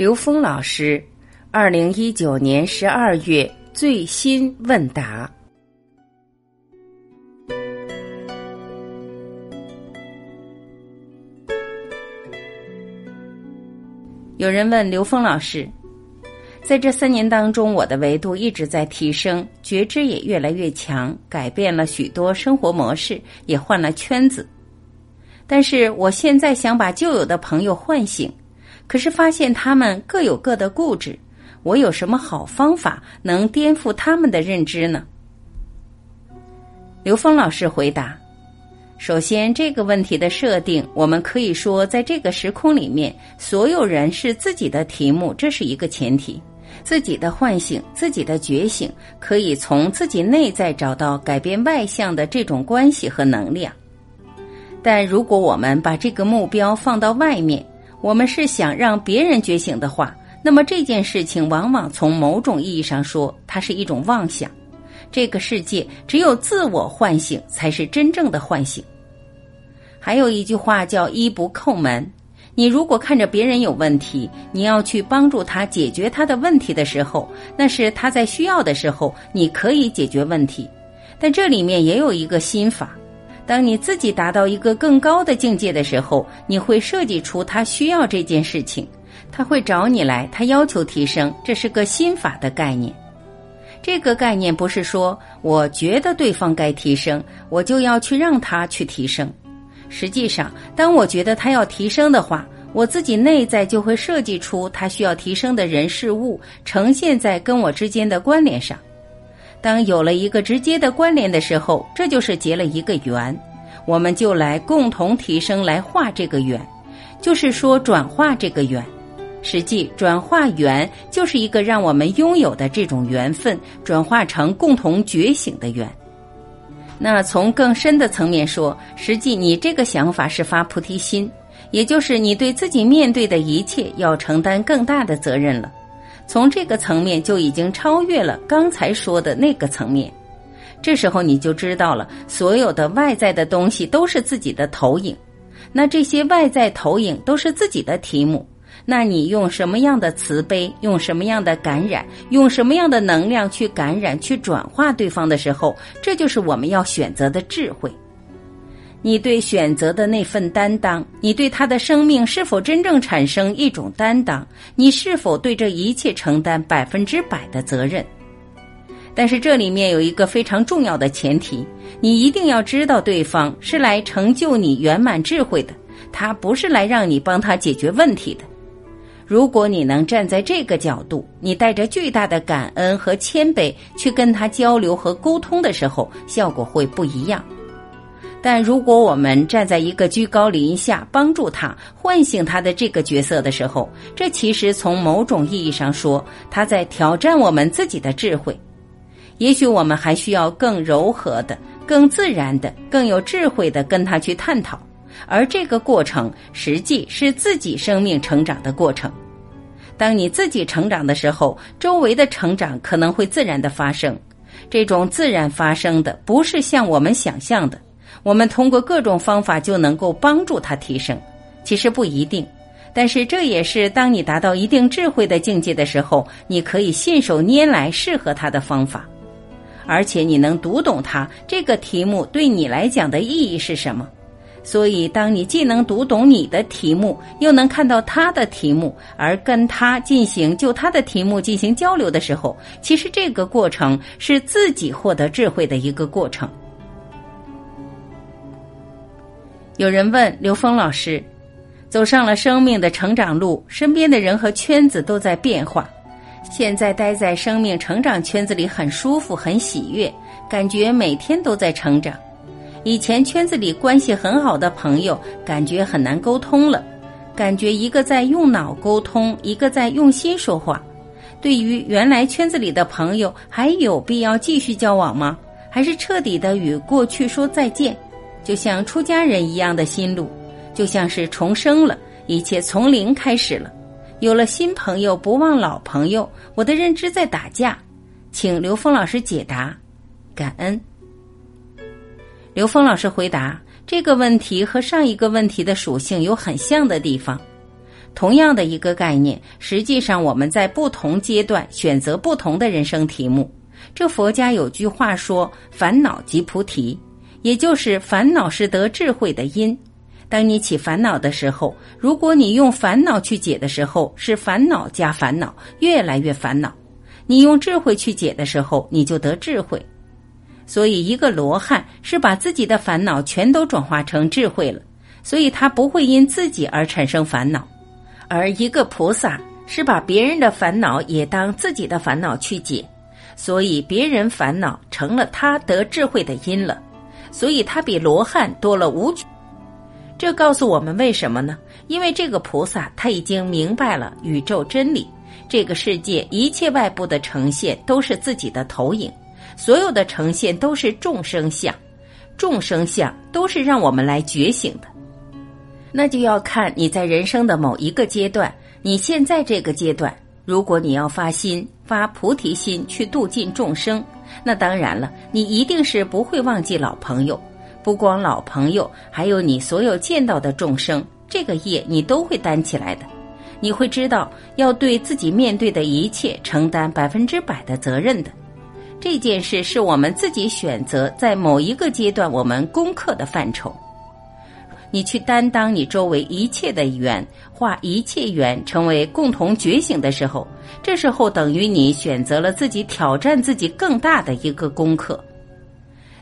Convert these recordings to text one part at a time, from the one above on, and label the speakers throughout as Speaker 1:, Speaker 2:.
Speaker 1: 刘峰老师，二零一九年十二月最新问答。有人问刘峰老师，在这三年当中，我的维度一直在提升，觉知也越来越强，改变了许多生活模式，也换了圈子。但是我现在想把旧有的朋友唤醒。可是发现他们各有各的固执，我有什么好方法能颠覆他们的认知呢？刘峰老师回答：首先，这个问题的设定，我们可以说，在这个时空里面，所有人是自己的题目，这是一个前提。自己的唤醒，自己的觉醒，可以从自己内在找到改变外向的这种关系和能量。但如果我们把这个目标放到外面，我们是想让别人觉醒的话，那么这件事情往往从某种意义上说，它是一种妄想。这个世界只有自我唤醒才是真正的唤醒。还有一句话叫“一不叩门”。你如果看着别人有问题，你要去帮助他解决他的问题的时候，那是他在需要的时候，你可以解决问题。但这里面也有一个心法。当你自己达到一个更高的境界的时候，你会设计出他需要这件事情，他会找你来，他要求提升，这是个心法的概念。这个概念不是说我觉得对方该提升，我就要去让他去提升。实际上，当我觉得他要提升的话，我自己内在就会设计出他需要提升的人事物，呈现在跟我之间的关联上。当有了一个直接的关联的时候，这就是结了一个缘，我们就来共同提升，来化这个缘，就是说转化这个缘。实际转化缘就是一个让我们拥有的这种缘分，转化成共同觉醒的缘。那从更深的层面说，实际你这个想法是发菩提心，也就是你对自己面对的一切要承担更大的责任了。从这个层面就已经超越了刚才说的那个层面，这时候你就知道了，所有的外在的东西都是自己的投影，那这些外在投影都是自己的题目，那你用什么样的慈悲，用什么样的感染，用什么样的能量去感染、去转化对方的时候，这就是我们要选择的智慧。你对选择的那份担当，你对他的生命是否真正产生一种担当？你是否对这一切承担百分之百的责任？但是这里面有一个非常重要的前提，你一定要知道对方是来成就你圆满智慧的，他不是来让你帮他解决问题的。如果你能站在这个角度，你带着巨大的感恩和谦卑去跟他交流和沟通的时候，效果会不一样。但如果我们站在一个居高临下帮助他唤醒他的这个角色的时候，这其实从某种意义上说，他在挑战我们自己的智慧。也许我们还需要更柔和的、更自然的、更有智慧的跟他去探讨，而这个过程实际是自己生命成长的过程。当你自己成长的时候，周围的成长可能会自然的发生。这种自然发生的，不是像我们想象的。我们通过各种方法就能够帮助他提升，其实不一定，但是这也是当你达到一定智慧的境界的时候，你可以信手拈来适合他的方法，而且你能读懂他这个题目对你来讲的意义是什么。所以，当你既能读懂你的题目，又能看到他的题目，而跟他进行就他的题目进行交流的时候，其实这个过程是自己获得智慧的一个过程。有人问刘峰老师：“走上了生命的成长路，身边的人和圈子都在变化。现在待在生命成长圈子里很舒服、很喜悦，感觉每天都在成长。以前圈子里关系很好的朋友，感觉很难沟通了，感觉一个在用脑沟通，一个在用心说话。对于原来圈子里的朋友，还有必要继续交往吗？还是彻底的与过去说再见？”就像出家人一样的心路，就像是重生了，一切从零开始了。有了新朋友，不忘老朋友。我的认知在打架，请刘峰老师解答，感恩。刘峰老师回答这个问题和上一个问题的属性有很像的地方。同样的一个概念，实际上我们在不同阶段选择不同的人生题目。这佛家有句话说：“烦恼即菩提”，也就是烦恼是得智慧的因。当你起烦恼的时候，如果你用烦恼去解的时候，是烦恼加烦恼，越来越烦恼；你用智慧去解的时候，你就得智慧。所以，一个罗汉是把自己的烦恼全都转化成智慧了，所以他不会因自己而产生烦恼；而一个菩萨是把别人的烦恼也当自己的烦恼去解，所以别人烦恼成了他得智慧的因了，所以他比罗汉多了五。这告诉我们为什么呢？因为这个菩萨他已经明白了宇宙真理，这个世界一切外部的呈现都是自己的投影，所有的呈现都是众生相，众生相都是让我们来觉醒的。那就要看你在人生的某一个阶段，你现在这个阶段，如果你要发心发菩提心去度尽众生，那当然了，你一定是不会忘记老朋友。不光老朋友，还有你所有见到的众生，这个业你都会担起来的。你会知道要对自己面对的一切承担百分之百的责任的。这件事是我们自己选择在某一个阶段我们攻克的范畴。你去担当你周围一切的缘，化一切缘成为共同觉醒的时候，这时候等于你选择了自己挑战自己更大的一个功课。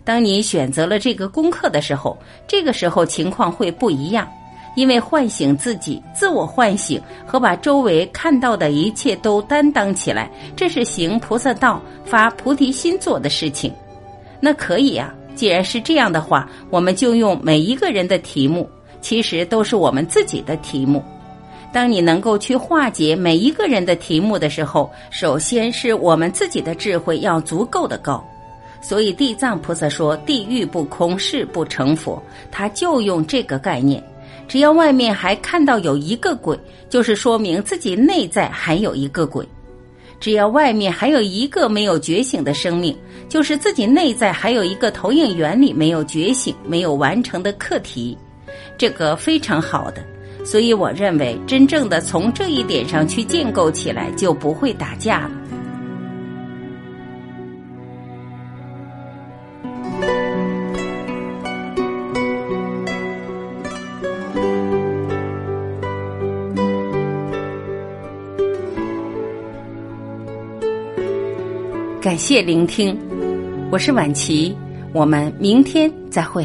Speaker 1: 当你选择了这个功课的时候，这个时候情况会不一样，因为唤醒自己、自我唤醒和把周围看到的一切都担当起来，这是行菩萨道、发菩提心做的事情。那可以啊，既然是这样的话，我们就用每一个人的题目，其实都是我们自己的题目。当你能够去化解每一个人的题目的时候，首先是我们自己的智慧要足够的高。所以地藏菩萨说：“地狱不空，誓不成佛。”他就用这个概念。只要外面还看到有一个鬼，就是说明自己内在还有一个鬼；只要外面还有一个没有觉醒的生命，就是自己内在还有一个投影原理没有觉醒、没有完成的课题。这个非常好的，所以我认为，真正的从这一点上去建构起来，就不会打架了。感谢聆听，我是晚琪，我们明天再会。